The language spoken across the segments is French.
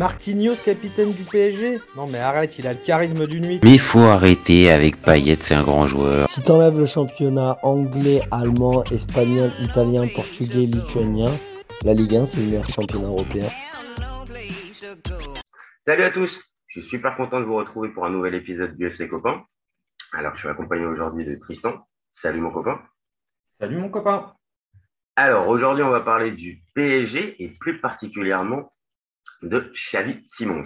Marquinhos, capitaine du PSG Non mais arrête, il a le charisme d'une nuit. Mais il faut arrêter avec Payet, c'est un grand joueur. Si t'enlèves le championnat anglais, allemand, espagnol, italien, portugais, lituanien, la Ligue 1 c'est le meilleur championnat européen. Salut à tous, je suis super content de vous retrouver pour un nouvel épisode du FC Copain. Alors je suis accompagné aujourd'hui de Tristan. Salut mon copain. Salut mon copain. Alors aujourd'hui on va parler du PSG et plus particulièrement de Xavi Simons.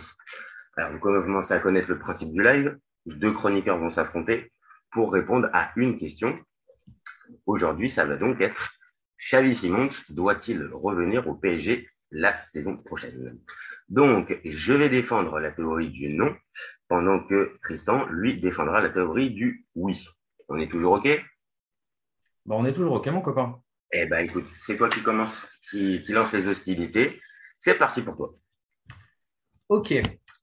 Alors, vous commencez à connaître le principe du live. Deux chroniqueurs vont s'affronter pour répondre à une question. Aujourd'hui, ça va donc être Xavi Simons doit-il revenir au PSG la saison prochaine? Donc, je vais défendre la théorie du non, pendant que Tristan, lui, défendra la théorie du oui. On est toujours OK? Bah, On est toujours OK, mon copain. Eh ben, écoute, c'est toi qui commence, qui, qui lance les hostilités. C'est parti pour toi. Ok,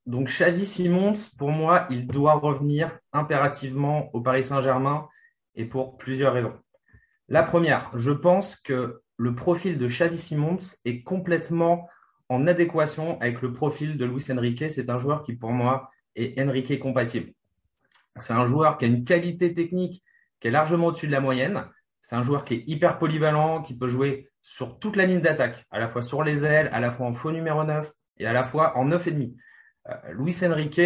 donc Xavi Simons, pour moi, il doit revenir impérativement au Paris Saint-Germain et pour plusieurs raisons. La première, je pense que le profil de Xavi Simons est complètement en adéquation avec le profil de Luis Enrique. C'est un joueur qui, pour moi, est Enrique compatible. C'est un joueur qui a une qualité technique qui est largement au-dessus de la moyenne. C'est un joueur qui est hyper polyvalent, qui peut jouer sur toute la ligne d'attaque, à la fois sur les ailes, à la fois en faux numéro 9, et à la fois en 9,5. Euh, Luis Enrique,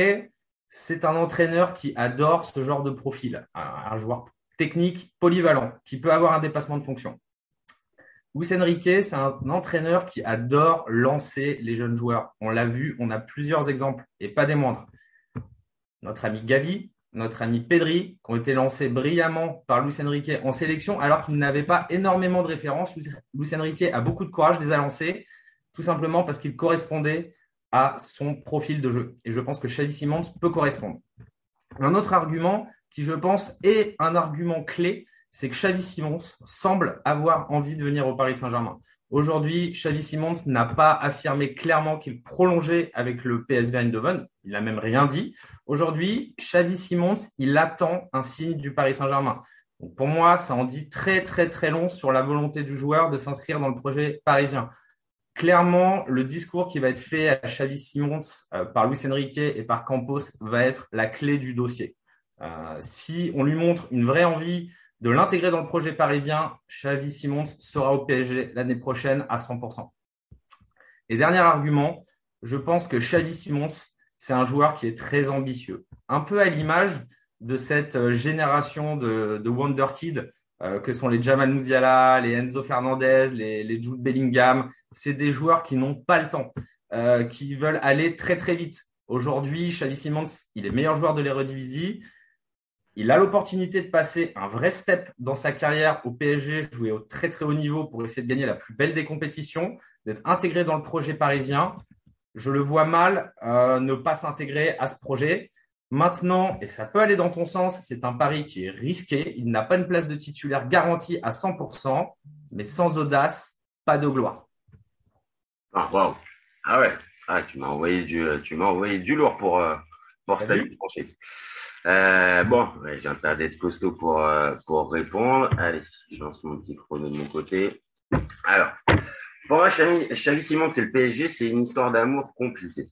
c'est un entraîneur qui adore ce genre de profil, un, joueur technique polyvalent qui peut avoir un dépassement de fonction. Luis Enrique, c'est un entraîneur qui adore lancer les jeunes joueurs. On l'a vu, on a plusieurs exemples et pas des moindres. Notre ami Gavi, notre ami Pedri, qui ont été lancés brillamment par Luis Enrique en sélection alors qu'il n'avait pas énormément de références. Luis Enrique a beaucoup de courage, les a lancés tout simplement parce qu'il correspondait à son profil de jeu. Et je pense que Xavi Simons peut correspondre. Un autre argument qui, je pense, est un argument clé, c'est que Xavi Simons semble avoir envie de venir au Paris Saint-Germain. Aujourd'hui, Xavi Simons n'a pas affirmé clairement qu'il prolongeait avec le PSV Eindhoven. Il n'a même rien dit. Aujourd'hui, Xavi Simons, il attend un signe du Paris Saint-Germain. pour moi, ça en dit très, très, très long sur la volonté du joueur de s'inscrire dans le projet parisien clairement, le discours qui va être fait à Xavi Simons euh, par Luis Enrique et par Campos va être la clé du dossier. Euh, si on lui montre une vraie envie de l'intégrer dans le projet parisien, Xavi Simons sera au PSG l'année prochaine à 100%. Et dernier argument, je pense que Xavi Simons, c'est un joueur qui est très ambitieux. Un peu à l'image de cette euh, génération de, de Wonder Kid euh, que sont les Jamal Musiala, les Enzo Fernandez, les, Jude Bellingham. C'est des joueurs qui n'ont pas le temps, euh, qui veulent aller très très vite. Aujourd'hui, Xavi Simons, il est meilleur joueur de l'Eredivisie. Il a l'opportunité de passer un vrai step dans sa carrière au PSG, jouer au très très haut niveau pour essayer de gagner la plus belle des compétitions, d'être intégré dans le projet parisien. Je le vois mal euh, ne pas s'intégrer à ce projet. Maintenant, et ça peut aller dans ton sens, c'est un pari qui est risqué. Il n'a pas une place de titulaire garantie à 100%, mais sans audace, pas de gloire. Ah, wow. Ah ouais. Ah, tu m'as envoyé du, tu m'as envoyé du lourd pour, euh, pour cette euh, bon, j'ai intérêt d'être costaud pour, euh, pour répondre. Allez, je lance mon petit chrono de mon côté. Alors, pour moi, Xavi Simon, c'est le PSG, c'est une histoire d'amour compliquée.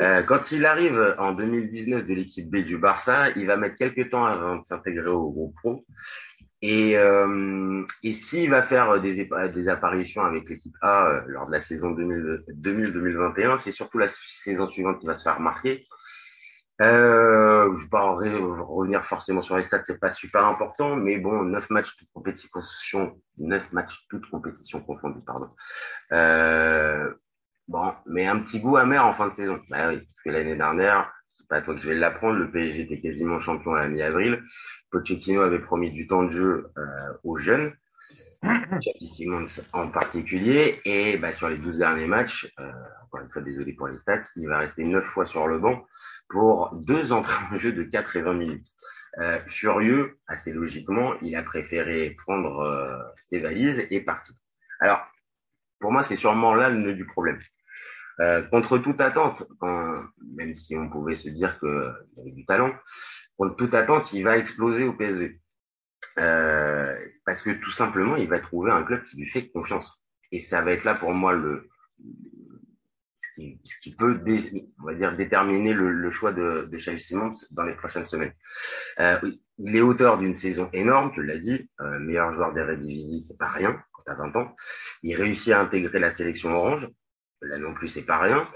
Euh, quand il arrive en 2019 de l'équipe B du Barça, il va mettre quelques temps avant de s'intégrer au groupe pro. Et, euh, et s'il va faire des, des apparitions avec l'équipe A euh, lors de la saison 2000-2021, c'est surtout la saison suivante qui va se faire remarquer. Euh, je ne vais pas revenir forcément sur les stats, c'est pas super important, mais bon, neuf matchs toute compétition, neuf matchs toute compétition confondue, pardon. Euh, Bon, mais un petit goût amer en fin de saison. Bah oui, parce que l'année dernière, c'est pas toi que je vais l'apprendre, le PSG était quasiment champion à la mi-avril. Pochettino avait promis du temps de jeu euh, aux jeunes, Xavi Simons en particulier, et bah, sur les 12 derniers matchs, euh, encore une fois désolé pour les stats, il va rester 9 fois sur le banc pour deux entrées en jeu de 4 et 20 minutes. Euh, furieux, assez logiquement, il a préféré prendre ses valises et partir. Alors, pour moi, c'est sûrement là le nœud du problème. Euh, contre toute attente, même si on pouvait se dire qu'il avait du talent, contre toute attente, il va exploser au PSG. Euh, parce que tout simplement, il va trouver un club qui lui fait confiance. Et ça va être là pour moi le ce ce qui, peut, on va dire, déterminer le, choix de, de Xavi Simons dans les prochaines semaines. Euh, il est auteur d'une saison énorme, tu l'as dit, euh, meilleur joueur des Redivisie, c'est pas rien quand t'as 20 ans. Il réussit à intégrer la sélection orange, là non plus, c'est pas rien.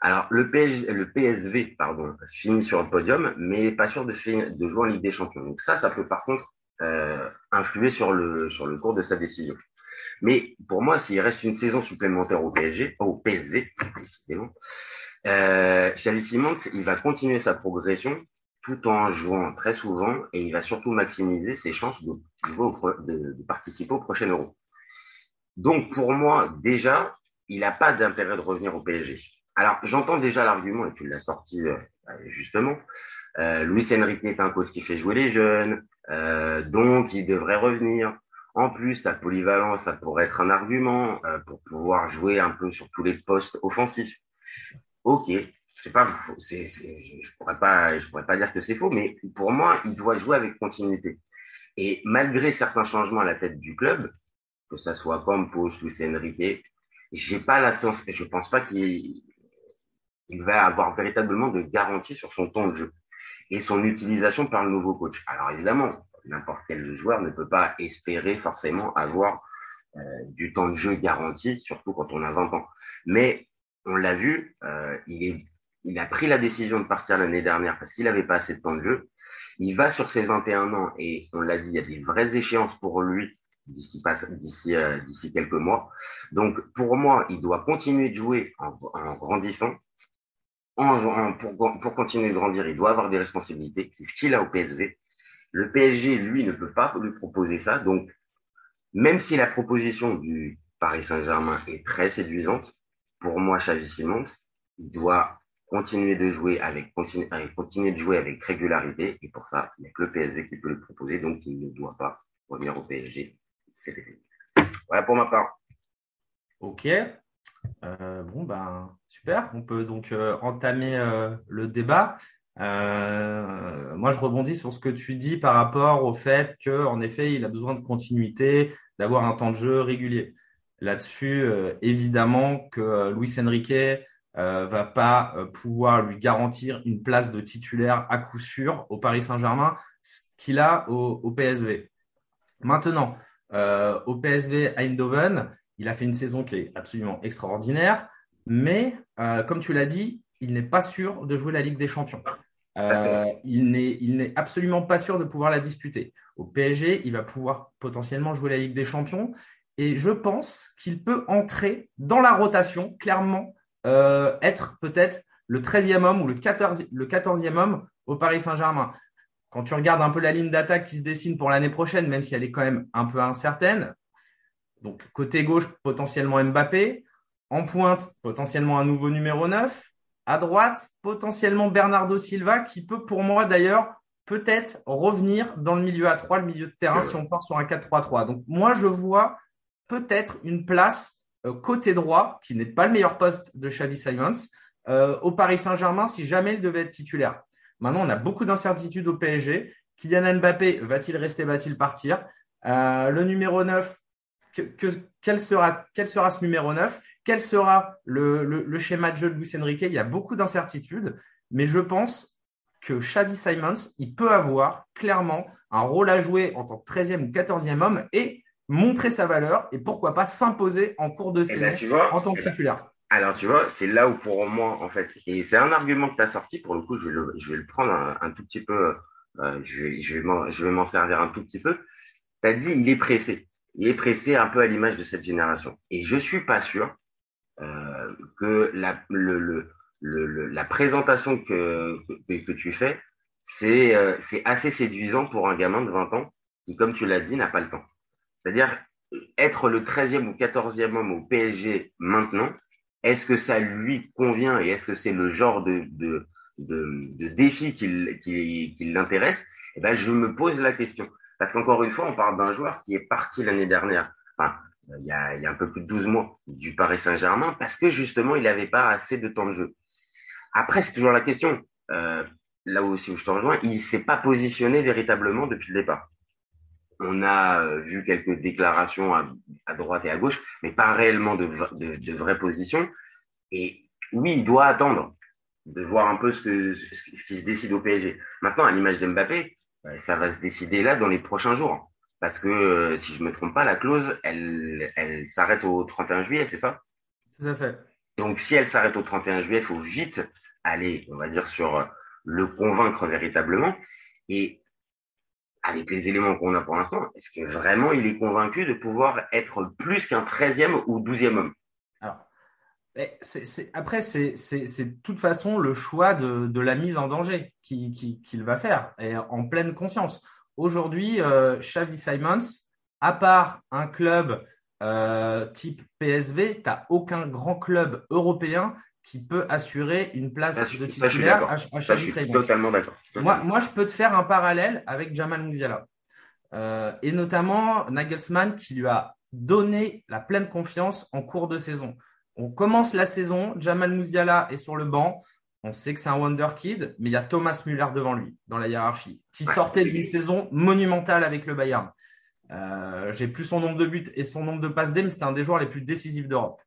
Alors, le, le PSV, pardon, finit sur le podium, mais pas sûr de, jouer en Ligue des Champions. Donc ça, ça peut par contre euh, influer sur le, sur le cours de sa décision. Mais pour moi, s'il reste une saison supplémentaire au PSG, au PSV, décidément, euh, Simons, il va continuer sa progression tout en jouant très souvent et il va surtout maximiser ses chances de, de, participer au prochain Euro. Donc pour moi, déjà, il n'a pas d'intérêt de revenir au PSG. Alors j'entends déjà l'argument, et tu l'as sorti euh, justement, euh, Luis Enrique est un coach qui fait jouer les jeunes, euh, donc il devrait revenir. En plus, sa polyvalence, ça pourrait être un argument euh, pour pouvoir jouer un peu sur tous les postes offensifs. Ok, je sais pas, je pourrais pas, je pourrais pas dire que c'est faux, mais pour moi, il doit jouer avec continuité. Et malgré certains changements à la tête du club, que ça soit Campos, Luis Enrique, j'ai pas la sens, je pense pas qu'il il va avoir véritablement de garantie sur son temps de jeu et son utilisation par le nouveau coach. Alors évidemment, n'importe quel joueur ne peut pas espérer forcément avoir euh, du temps de jeu garanti, surtout quand on a 20 ans. Mais on l'a vu, euh, il, il a pris la décision de partir l'année dernière parce qu'il n'avait pas assez de temps de jeu. Il va sur ses 21 ans et on l'a dit, il y a des vraies échéances pour lui d'ici d'ici euh, d'ici quelques mois. Donc pour moi, il doit continuer de jouer en, grandissant. En, pour, pour continuer de grandir, il doit avoir des responsabilités. C'est ce qu'il a au PSV. Le PSG, lui, ne peut pas lui proposer ça. Donc, même si la proposition du Paris Saint-Germain est très séduisante, pour moi, Xavi Simons, il doit continuer de jouer avec, continuer de jouer avec régularité. Et pour ça, il n'y a que le PSG qui peut le proposer. Donc, il ne doit pas revenir au PSG cet été. Voilà pour ma part. Ok. Euh, bon, ben, super. On peut donc euh, entamer euh, le débat. Moi, je rebondis sur ce que tu dis par rapport au fait qu'en effet, il a besoin de continuité, d'avoir un temps de jeu régulier. Là-dessus, évidemment que Luis Enrique va pas pouvoir lui garantir une place de titulaire à coup sûr au Paris Saint-Germain, ce qu'il a au, PSV. Maintenant, au PSV Eindhoven, il a fait une saison qui est absolument extraordinaire, mais comme tu l'as dit, il n'est pas sûr de jouer la Ligue des Champions. Euh, il n'est absolument pas sûr de pouvoir la disputer. Au PSG, il va pouvoir potentiellement jouer la Ligue des Champions et je pense qu'il peut entrer dans la rotation, clairement, euh, être peut-être le 13e homme ou le 14, le 14e homme au Paris Saint-Germain. Quand tu regardes un peu la ligne d'attaque qui se dessine pour l'année prochaine, même si elle est quand même un peu incertaine, donc côté gauche, potentiellement Mbappé, en pointe, potentiellement un nouveau numéro 9, à droite, potentiellement Bernardo Silva, qui peut pour moi d'ailleurs peut-être revenir dans le milieu à 3, le milieu de terrain, si on part sur un 4-3-3. Donc moi, je vois peut-être une place euh, côté droit, qui n'est pas le meilleur poste de Xavi Simons, euh, au Paris Saint-Germain, si jamais il devait être titulaire. Maintenant, on a beaucoup d'incertitudes au PSG. Kylian Mbappé, va-t-il rester, va-t-il partir? Euh, Le numéro 9, quel, sera, quel sera ce numéro 9 quel sera le, schéma de jeu de Luis Enrique? Il y a beaucoup d'incertitudes, mais je pense que Xavi Simons, il peut avoir clairement un rôle à jouer en tant que 13e ou 14e homme et montrer sa valeur et pourquoi pas s'imposer en cours de eh ben, saison en tant que eh ben, titulaire. Alors, tu vois, c'est là où pour moi, en fait, et c'est un argument que tu as sorti, pour le coup, je vais le, prendre un, tout petit peu, euh, je vais, je vais m'en servir un tout petit peu. Tu as dit, il est pressé. Il est pressé un peu à l'image de cette génération. Et je suis pas sûr euh, que la, le, le, le, la présentation que, que, que tu fais, c'est euh, assez séduisant pour un gamin de 20 ans qui, comme tu l'as dit, n'a pas le temps. C'est-à-dire être le 13e ou 14e homme au PSG maintenant, est-ce que ça lui convient et est-ce que c'est le genre de, de, de, défi qui, qui, qui l'intéresse? Eh ben, Je me pose la question. Parce qu'encore une fois, on parle d'un joueur qui est parti l'année dernière. Enfin, il y, a, il y a un peu plus de 12 mois du Paris Saint-Germain parce que justement, il n'avait pas assez de temps de jeu. Après, c'est toujours la question. Euh, là aussi où je te rejoins, il s'est pas positionné véritablement depuis le départ. On a euh, vu quelques déclarations à, à, droite et à gauche, mais pas réellement de, de, de vraies positions. Et oui, il doit attendre de voir un peu ce, que, ce qui se décide au PSG. Maintenant, à l'image d'Mbappé, ça va se décider là dans les prochains jours. Parce que, euh, si je me trompe pas, la clause, elle, elle s'arrête au 31 juillet, c'est ça? Tout à fait. Donc, si elle s'arrête au 31 juillet, il faut vite aller, on va dire, sur le convaincre véritablement. Et avec les éléments qu'on a pour l'instant, est-ce que vraiment il est convaincu de pouvoir être plus qu'un 13e ou 12e homme? Alors, après, c'est de toute façon le choix de, la mise en danger qu'il va faire, et en pleine conscience. Aujourd'hui, euh, Xavi Simons, à part un club euh, type PSV, tu n'as aucun grand club européen qui peut assurer une place de titulaire à. Totalement d'accord. Moi, moi, je peux te faire un parallèle avec Jamal Musiala. Euh, et notamment Nagelsmann qui lui a donné la pleine confiance en cours de saison. On commence la saison, Jamal Musiala est sur le banc. On sait que c'est un wonder kid, mais il y a Thomas Müller devant lui dans la hiérarchie, qui sortait d'une saison monumentale avec le Bayern. Euh, J'ai plus son nombre de buts et son nombre de passes D, mais c'était un des joueurs les plus décisifs d'Europe.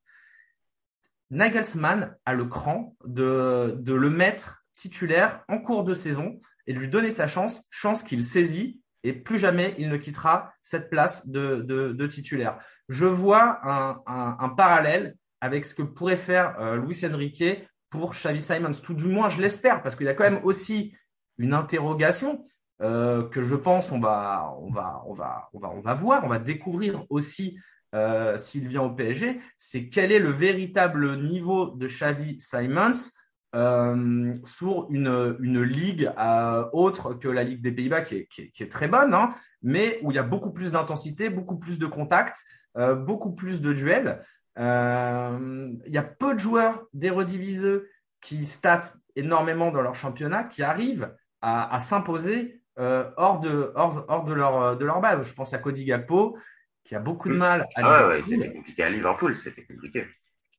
Nagelsmann a le cran de, de le mettre titulaire en cours de saison et de lui donner sa chance, chance qu'il saisit et plus jamais il ne quittera cette place de, de, titulaire. Je vois un, un, un parallèle avec ce que pourrait faire euh, Luis Enrique pour Xavi Simons. Tout du moins, je l'espère, parce qu'il y a quand même aussi une interrogation euh, que je pense on va, on va, on va, on va, on va voir, on va découvrir aussi euh, s'il vient au PSG. C'est quel est le véritable niveau de Xavi Simons euh, sur une, une ligue euh, autre que la Ligue des Pays-Bas, qui est, qui, très bonne, hein, mais où il y a beaucoup plus d'intensité, beaucoup plus de contacts, beaucoup plus de duels. Il y a peu de joueurs d'érediviseux qui statent énormément dans leur championnat, qui arrivent à, s'imposer hors, de, hors, hors de, leur, de leur base. Je pense à Cody Gakpo, qui a beaucoup de mm. mal à ah ouais, c'était compliqué à Liverpool, c'était compliqué.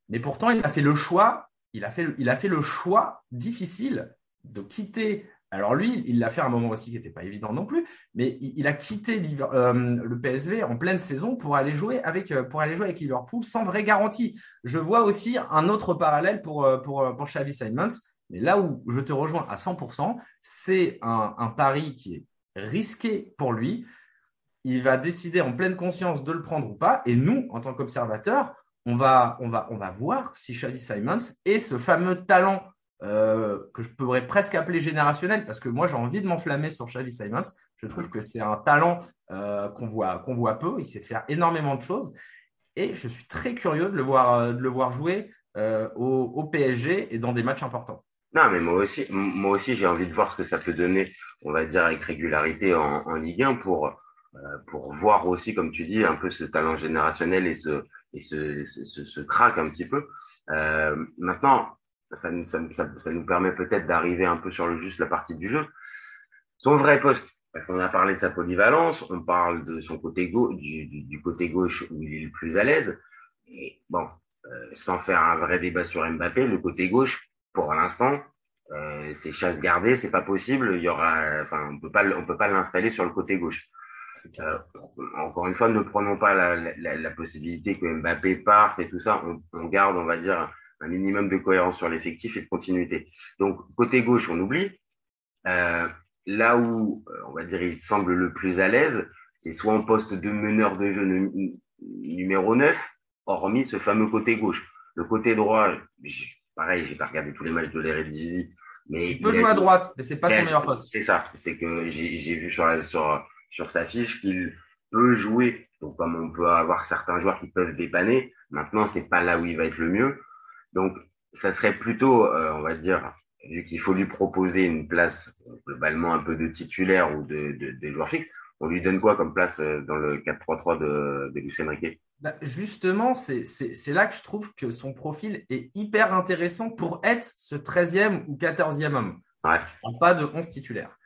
Mais pourtant, il a fait le choix, il a fait, il a fait le choix difficile de quitter alors lui, il l'a fait à un moment aussi qui n'était pas évident non plus, mais il, a quitté euh, le PSV en pleine saison pour aller jouer avec euh, pour aller jouer avec Liverpool sans vraie garantie. Je vois aussi un autre parallèle pour euh, pour pour Xavi Simons, mais là où je te rejoins à 100%, c'est un, un pari qui est risqué pour lui. Il va décider en pleine conscience de le prendre ou pas, et nous, en tant qu'observateurs, on va on va on va voir si Xavi Simons est ce fameux talent euh, que je pourrais presque appeler générationnel, parce que moi j'ai envie de m'enflammer sur Xavi Simons. Je trouve que c'est un talent euh, qu'on voit, voit peu. Il sait faire énormément de choses. Et je suis très curieux de le voir, euh, de le voir jouer au, PSG et dans des matchs importants. Non, mais moi aussi, moi aussi j'ai envie de voir ce que ça peut donner, on va dire, avec régularité en, en Ligue 1 pour, pour voir aussi, comme tu dis, un peu ce talent générationnel et ce, et ce, ce, ce, ce un petit peu. maintenant, ça, ça, ça, ça nous permet peut-être d'arriver un peu sur le juste la partie du jeu. Son vrai poste, on a parlé de sa polyvalence, on parle de son côté gauche, du, du, du, côté gauche où il est le plus à l'aise. Et bon, euh, sans faire un vrai débat sur Mbappé, le côté gauche, pour l'instant, euh, c'est chasse gardée, c'est pas possible. Il y aura, enfin, on peut pas, on peut pas l'installer sur le côté gauche. Euh, encore une fois, ne prenons pas la, la, la, possibilité que Mbappé parte et tout ça. On, on garde, on va dire, un minimum de cohérence sur l'effectif et de continuité. Donc, côté gauche, on oublie. Euh, là où, euh, on va dire, il semble le plus à l'aise, c'est soit en poste de meneur de jeu numéro 9, hormis ce fameux côté gauche. Le côté droit, pareil, j'ai pas regardé tous les matchs de l'Eredivisie, mais il peut jouer à droite, mais c'est pas son meilleur poste. C'est ça, c'est que j'ai vu sur, la, sur, sur sa fiche qu'il peut jouer. Donc, comme on peut avoir certains joueurs qui peuvent dépanner, maintenant, c'est pas là où il va être le mieux. Donc, ça serait plutôt, euh, on va dire, vu qu'il faut lui proposer une place globalement un peu de titulaire ou de, de, de joueur fixe, on lui donne quoi comme place euh, dans le 4-3-3 de, de Lucien Riquet bah Justement, c'est là que je trouve que son profil est hyper intéressant pour être ce 13e ou 14e homme. Ouais. Pas de 11 titulaires.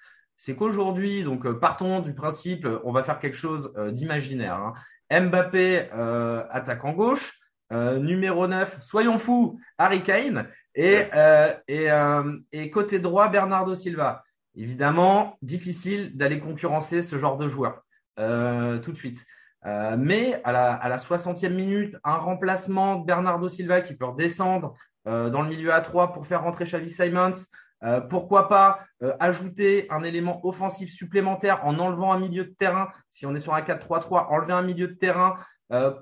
C'est qu'aujourd'hui, donc euh, partons du principe, on va faire quelque chose d'imaginaire. Hein. Mbappé euh, attaque en gauche, euh, numéro 9, soyons fous, Harry Kane. Et, euh, et, euh, et, côté droit, Bernardo Silva. Évidemment, difficile d'aller concurrencer ce genre de joueur euh, tout de suite. Euh, mais à la, à la 60e minute, un remplacement de Bernardo Silva qui peut redescendre dans le milieu à 3 pour faire rentrer Xavi Simons. Pourquoi pas ajouter un élément offensif supplémentaire en enlevant un milieu de terrain, si on est sur un 4-3-3, enlever un milieu de terrain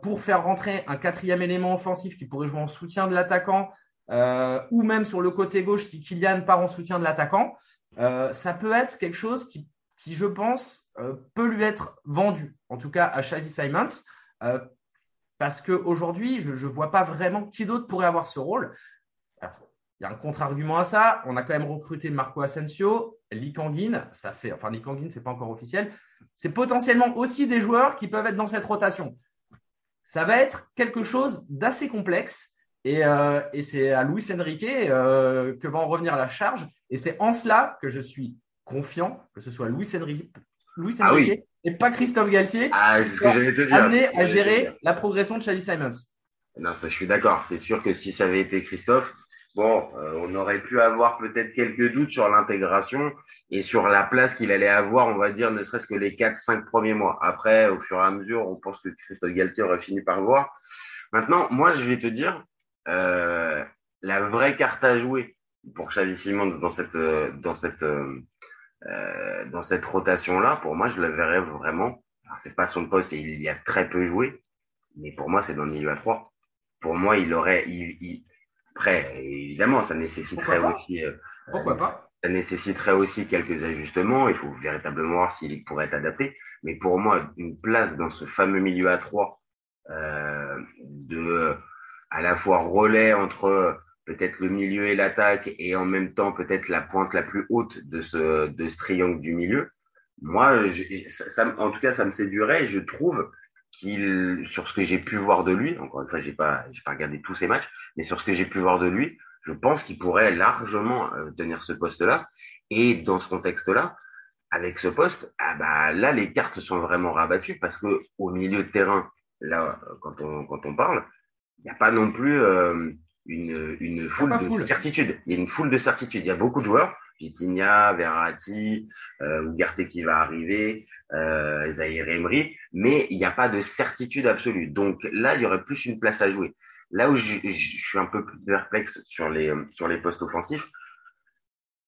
pour faire rentrer un quatrième élément offensif qui pourrait jouer en soutien de l'attaquant, ou même sur le côté gauche si Kylian part en soutien de l'attaquant. ça peut être quelque chose qui je pense, euh, peut lui être vendu, en tout cas à Xavi Simons, euh, parce qu'aujourd'hui, je ne vois pas vraiment qui d'autre pourrait avoir ce rôle. Il y a un contre-argument à ça. On a quand même recruté Marco Asensio, Likanguin, ça fait, enfin Likanguin, c'est pas encore officiel. C'est potentiellement aussi des joueurs qui peuvent être dans cette rotation. Ça va être quelque chose d'assez complexe. Et, euh, et c'est à Luis Enrique que va en revenir la charge. Et c'est en cela que je suis confiant que ce soit Louis Enrique, Louis ah et pas Christophe Galtier ah, ce que j'allais te dire. amené à gérer la progression de Xavi Simons. Non, ça, je suis d'accord. C'est sûr que si ça avait été Christophe, bon, euh, on aurait pu avoir peut-être quelques doutes sur l'intégration et sur la place qu'il allait avoir, on va dire, ne serait-ce que les 4-5 premiers mois. Après, au fur et à mesure, on pense que Christophe Galtier aurait fini par voir. Maintenant, moi, je vais te dire, euh, la vraie carte à jouer pour Xavi Simons dans cette, euh, dans cette, dans cette rotation-là, pour moi, je le verrais vraiment. C'est pas son poste et il y a très peu joué, mais pour moi, c'est dans le milieu à trois. Pour moi, il aurait. Après, évidemment, ça nécessiterait aussi. Euh, Pourquoi pas Ça nécessiterait aussi quelques ajustements. Il faut véritablement voir s'il pourrait être adapté. Mais pour moi, une place dans ce fameux milieu à trois euh, de à la fois relais entre peut-être le milieu et l'attaque et en même temps peut-être la pointe la plus haute de ce, de ce triangle du milieu. Moi, ça, en tout cas, ça me séduirait et je trouve qu'il, sur ce que j'ai pu voir de lui, encore une fois, j'ai pas, j'ai pas regardé tous ses matchs, mais sur ce que j'ai pu voir de lui, je pense qu'il pourrait largement euh, tenir ce poste-là. Et dans ce contexte-là, avec ce poste, ah bah là, les cartes sont vraiment rabattues parce que au milieu de terrain, là, quand on, quand on parle, il n'y a pas non plus, euh, une, une foule de certitude. Il y a une foule de certitude. Il y a beaucoup de joueurs, Vitinha, Verratti, euh, Ugarte qui va arriver, euh, Zahir Emery, mais il n'y a pas de certitude absolue. Donc là, il y aurait plus une place à jouer. Là où je, suis un peu plus perplexe sur les, sur les postes offensifs,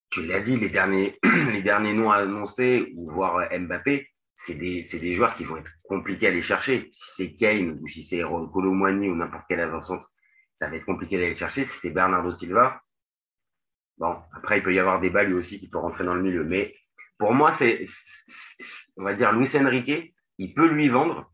tu l'as dit, les derniers, les derniers noms annoncés, ou voir Mbappé, c'est des, c'est des joueurs qui vont être compliqués à aller chercher. Si c'est Kane ou si c'est Colomwani ou n'importe quel avant ça va être compliqué d'aller chercher. Si c'est Bernardo Silva, bon, après, il peut y avoir des balles lui aussi qui peut rentrer dans le milieu. Mais pour moi, c'est, on va dire, Luis Enrique, il peut lui vendre.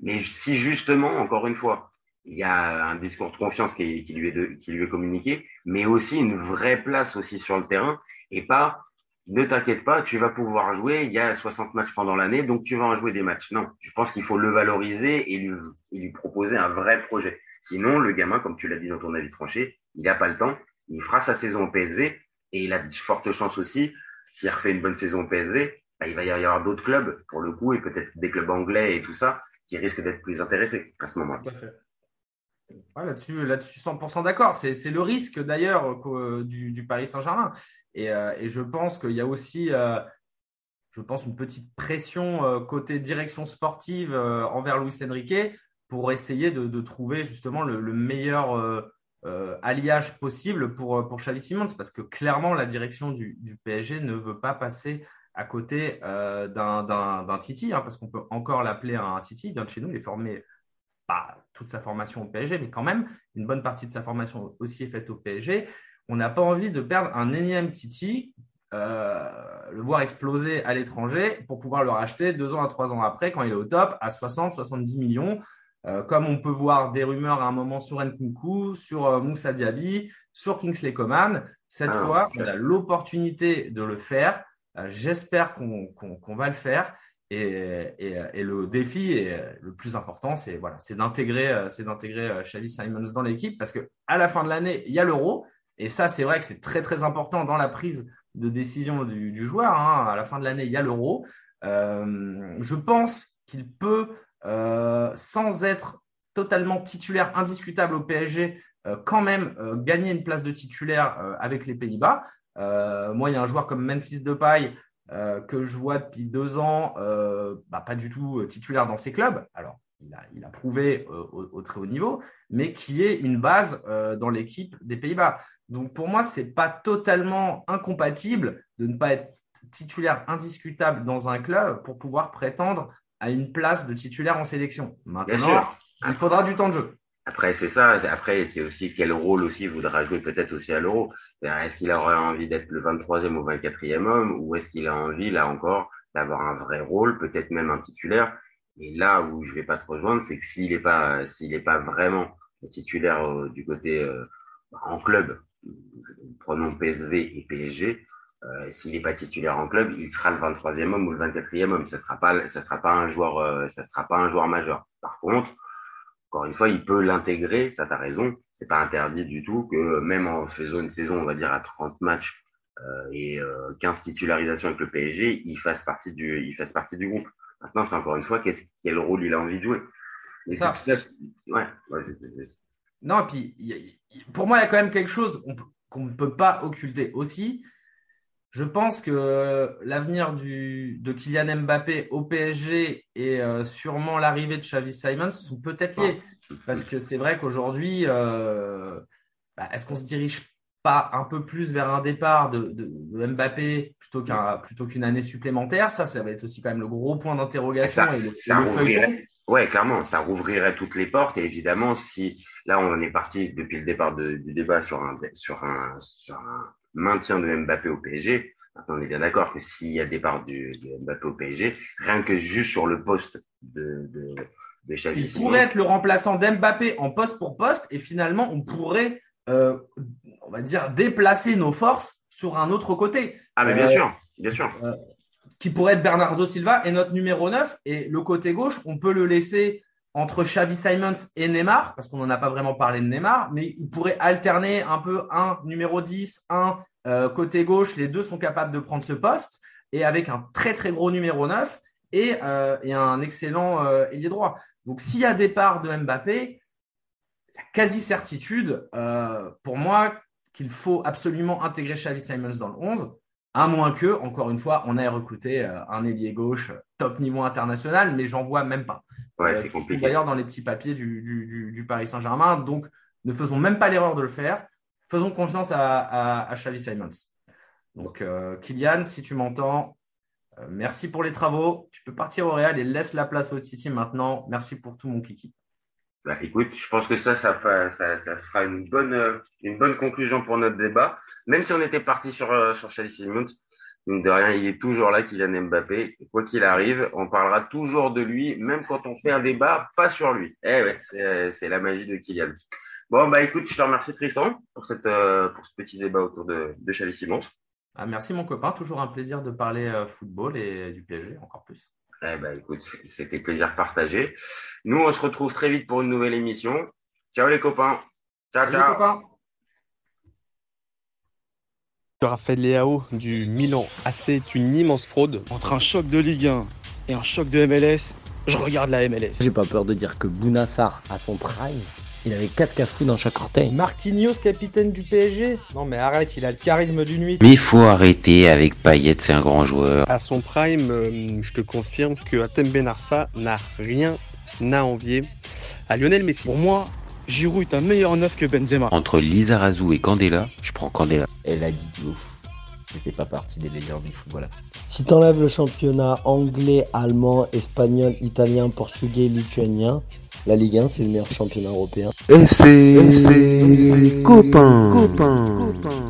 Mais si justement, encore une fois, il y a un discours de confiance qui, lui est est communiqué, mais aussi une vraie place aussi sur le terrain et pas ne t'inquiète pas, tu vas pouvoir jouer, il y a 60 matchs pendant l'année, donc tu vas en jouer des matchs. Non, je pense qu'il faut le valoriser et lui proposer un vrai projet. Sinon, le gamin, comme tu l'as dit dans ton avis tranché, il n'a pas le temps. Il fera sa saison au PSV et il a de fortes chances aussi, s'il refait une bonne saison au PSV, bah, il va y avoir d'autres clubs, pour le coup, et peut-être des clubs anglais et tout ça, qui risquent d'être plus intéressés à ce moment-là. Fait. là-dessus, là-dessus, 100% d'accord. C'est, le risque d'ailleurs du, Paris Saint-Germain. Euh, et, je pense qu'il y a aussi, euh, je pense, une petite pression euh, côté direction sportive envers Luis Enrique pour essayer de, trouver justement le, meilleur euh, euh, alliage possible pour, pour Xavi Simons, parce que clairement, la direction du, PSG ne veut pas passer à côté euh, d'un Titi, hein, parce qu'on peut encore l'appeler un Titi, il vient de chez nous, il est formé pas toute sa formation au PSG, mais quand même, une bonne partie de sa formation aussi est faite au PSG. On n'a pas envie de perdre un énième Titi, le voir exploser à l'étranger pour pouvoir le racheter deux ans à trois ans après, quand il est au top, à 60, 70 millions. Euh, comme on peut voir des rumeurs à un moment sur Nkunku, sur euh, Moussa Diaby, sur Kingsley Coman, cette ah, fois, on a l'opportunité de le faire. Euh, j'espère qu'on va le faire. Et, le défi est le plus important, c'est voilà, c'est d'intégrer, c'est d'intégrer Xavi Simons dans l'équipe parce que à la fin de l'année, il y a l'Euro et ça, c'est vrai que c'est très très important dans la prise de décision du, joueur. Hein. À la fin de l'année, il y a l'Euro. je pense qu'il peut euh, sans être totalement titulaire indiscutable au PSG, euh, quand même euh, gagner une place de titulaire avec les Pays-Bas. moi, il y a un joueur comme Memphis Depay que je vois depuis deux ans, bah, pas du tout titulaire dans ces clubs. Alors, il a, prouvé au, très haut niveau, mais qui est une base dans l'équipe des Pays-Bas. Donc pour moi, ce n'est pas totalement incompatible de ne pas être titulaire indiscutable dans un club pour pouvoir prétendre à une place de titulaire en sélection. Maintenant, il faudra du temps de jeu. Après, c'est ça. Après, c'est aussi quel rôle aussi il voudra jouer peut-être aussi à l'Euro. Est-ce qu'il aura envie d'être le 23e ou 24e homme? Ou est-ce qu'il a envie, là encore, d'avoir un vrai rôle, peut-être même un titulaire? Et là où je vais pas te rejoindre, c'est que s'il n'est pas, s'il pas vraiment titulaire euh, du côté euh, en club, prenons PSV et PSG, euh, s'il n'est pas titulaire en club, il sera le 23e homme ou le 24e homme. Ça sera pas, ça sera pas un joueur, euh, ça sera pas un joueur majeur. Par contre, encore une fois, il peut l'intégrer. Ça, t'as raison. C'est pas interdit du tout que même en faisant une saison, on va dire à 30 matchs euh, et 15 titularisations avec le PSG, il fasse partie du, il fasse partie du groupe. Maintenant, c'est encore une fois quel rôle il a envie de jouer. ça. ouais, non, puis pour moi, il y a quand même quelque chose qu'on ne peut pas occulter aussi je pense que l'avenir de Kylian Mbappé au PSG et euh, sûrement l'arrivée de Xavi Simons sont peut-être liés. Parce que c'est vrai qu'aujourd'hui, euh, bah, est-ce qu'on se dirige pas un peu plus vers un départ de, Mbappé plutôt qu'un plutôt qu'une année supplémentaire? Ça, ça va être aussi quand même le gros point d'interrogation. Ça, ouais, clairement, ça rouvrirait toutes les portes. Et évidemment, si là on est parti depuis le départ du débat sur un sur un sur un maintien de Mbappé au PSG, on est bien d'accord que s'il y a départ du, de Mbappé au PSG, rien que juste sur le poste de, de, de Xavi Il pourrait être le remplaçant d'Mbappé en poste pour poste et finalement on pourrait, euh, on va dire, déplacer nos forces sur un autre côté. Ah mais bien euh, sûr, bien sûr. Euh, qui pourrait être Bernardo Silva et notre numéro 9 et le côté gauche, on peut le laisser entre Xavi Simons et Neymar, parce qu'on n'en a pas vraiment parlé de Neymar, mais il pourrait alterner un peu un numéro 10, un euh, côté gauche, les deux sont capables de prendre ce poste, et avec un très très gros numéro 9 et, euh, et un excellent euh, ailier droit. Donc s'il y a départ de Mbappé, il y a quasi certitude pour moi qu'il faut absolument intégrer Xavi Simons dans le 11. À moins que, encore une fois, on ait recruté un ailier gauche top niveau international, mais j'en vois même pas. Ouais, c'est compliqué. D'ailleurs, dans les petits papiers du, du, Paris Saint-Germain. Donc, ne faisons même pas l'erreur de le faire. Faisons confiance à, à, Xavi Simons. Donc, euh, Kylian, si tu m'entends, euh, merci pour les travaux. Tu peux partir au Real et laisse la place au City maintenant. Merci pour tout, mon kiki. Bah, écoute, je pense que ça, ça, ça, ça fera une bonne, euh, une bonne conclusion pour notre débat. Même si on était parti sur, sur Xavi Simons, de rien, il est toujours là, Kylian Mbappé. Quoi qu'il arrive, on parlera toujours de lui, même quand on fait un débat, pas sur lui. Eh ouais, c'est la magie de Kylian. Bon, bah écoute, je te remercie Tristan pour, cette, euh, pour ce petit débat autour de, de Xavi Simons. Ah, merci mon copain, toujours un plaisir de parler euh, football et du PSG encore plus. Eh ben écoute, c'était plaisir partagé. Nous, on se retrouve très vite pour une nouvelle émission. Ciao les copains. Ciao, ciao. Les copains. Raphaël Leao du Milan AC est une immense fraude. Entre un choc de Ligue 1 et un choc de MLS, je regarde la MLS. J'ai pas peur de dire que Bounassar, à son prime, il avait 4 cafous dans chaque orteil. Marquinhos, capitaine du PSG Non mais arrête, il a le charisme d'une nuit. Mais il faut arrêter avec Payet, c'est un grand joueur. À son prime, euh, je te confirme que Atem Ben Arfa n'a rien à envier à Lionel Messi. Pour moi, Giroud est un meilleur neuf que Benzema. Entre Lizarazu et Candela, je prends Candela. Elle a dit ouf. C'était pas partie des meilleurs du football. Si t'enlèves le championnat anglais, allemand, espagnol, italien, portugais, lituanien, la Ligue 1 c'est le meilleur championnat européen. FC, FC, copain, copain. copain.